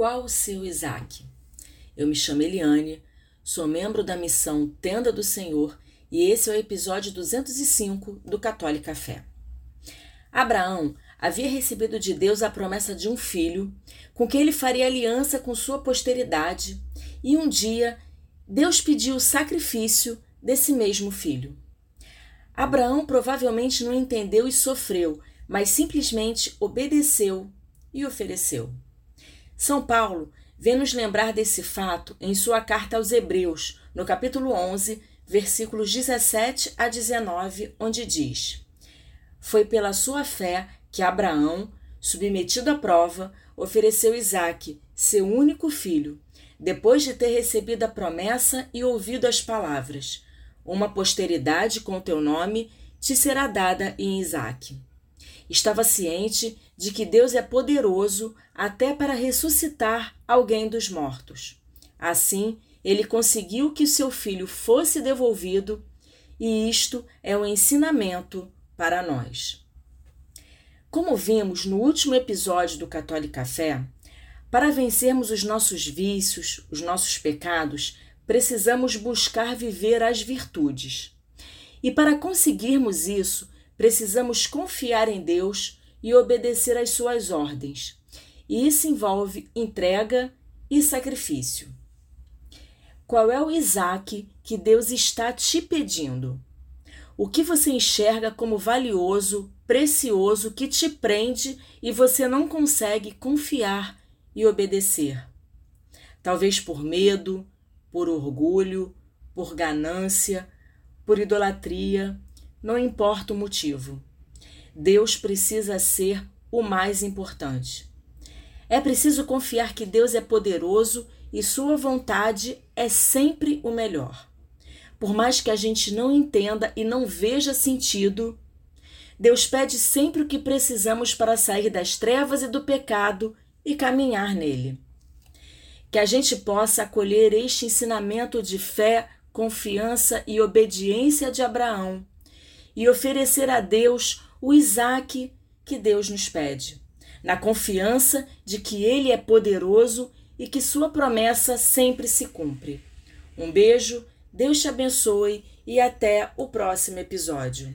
Qual o seu Isaac? Eu me chamo Eliane, sou membro da missão Tenda do Senhor e esse é o episódio 205 do Católica Fé. Abraão havia recebido de Deus a promessa de um filho, com quem ele faria aliança com sua posteridade, e um dia Deus pediu o sacrifício desse mesmo filho. Abraão provavelmente não entendeu e sofreu, mas simplesmente obedeceu e ofereceu. São Paulo vem nos lembrar desse fato em sua carta aos Hebreus, no capítulo 11, versículos 17 a 19, onde diz: Foi pela sua fé que Abraão, submetido à prova, ofereceu Isaque, seu único filho, depois de ter recebido a promessa e ouvido as palavras: Uma posteridade com teu nome te será dada em Isaque. Estava ciente de que Deus é poderoso até para ressuscitar alguém dos mortos. Assim, ele conseguiu que seu filho fosse devolvido, e isto é um ensinamento para nós. Como vimos no último episódio do Católica Fé, para vencermos os nossos vícios, os nossos pecados, precisamos buscar viver as virtudes. E para conseguirmos isso, precisamos confiar em Deus e obedecer às suas ordens. E isso envolve entrega e sacrifício. Qual é o Isaac que Deus está te pedindo? O que você enxerga como valioso, precioso, que te prende e você não consegue confiar e obedecer? Talvez por medo, por orgulho, por ganância, por idolatria, não importa o motivo. Deus precisa ser o mais importante. É preciso confiar que Deus é poderoso e sua vontade é sempre o melhor. Por mais que a gente não entenda e não veja sentido, Deus pede sempre o que precisamos para sair das trevas e do pecado e caminhar nele. Que a gente possa acolher este ensinamento de fé, confiança e obediência de Abraão e oferecer a Deus o Isaac que Deus nos pede, na confiança de que Ele é poderoso e que Sua promessa sempre se cumpre. Um beijo, Deus te abençoe e até o próximo episódio.